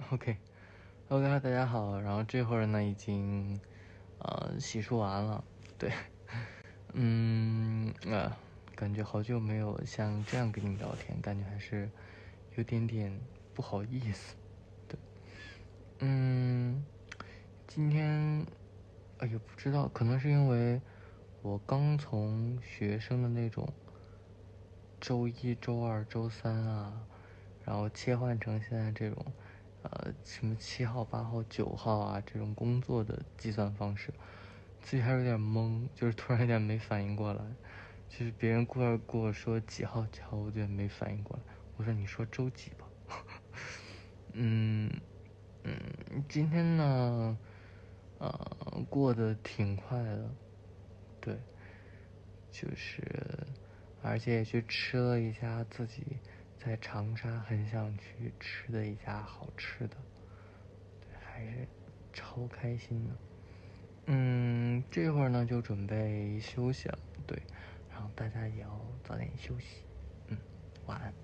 OK，OK，大家好。然后这会儿呢，已经呃洗漱完了。对，嗯啊，感觉好久没有像这样跟你们聊天，感觉还是有点点不好意思。对，嗯，今天哎呀，不知道，可能是因为我刚从学生的那种周一周二周三啊。然后切换成现在这种，呃，什么七号、八号、九号啊这种工作的计算方式，自己还有点懵，就是突然有点没反应过来。就是别人过来跟我说几号几号，我就没反应过来。我说你说周几吧。嗯嗯，今天呢，呃，过得挺快的，对，就是，而且也去吃了一下自己。在长沙很想去吃的一家好吃的，对，还是超开心的。嗯，这会儿呢就准备休息了，对，然后大家也要早点休息。嗯，晚安。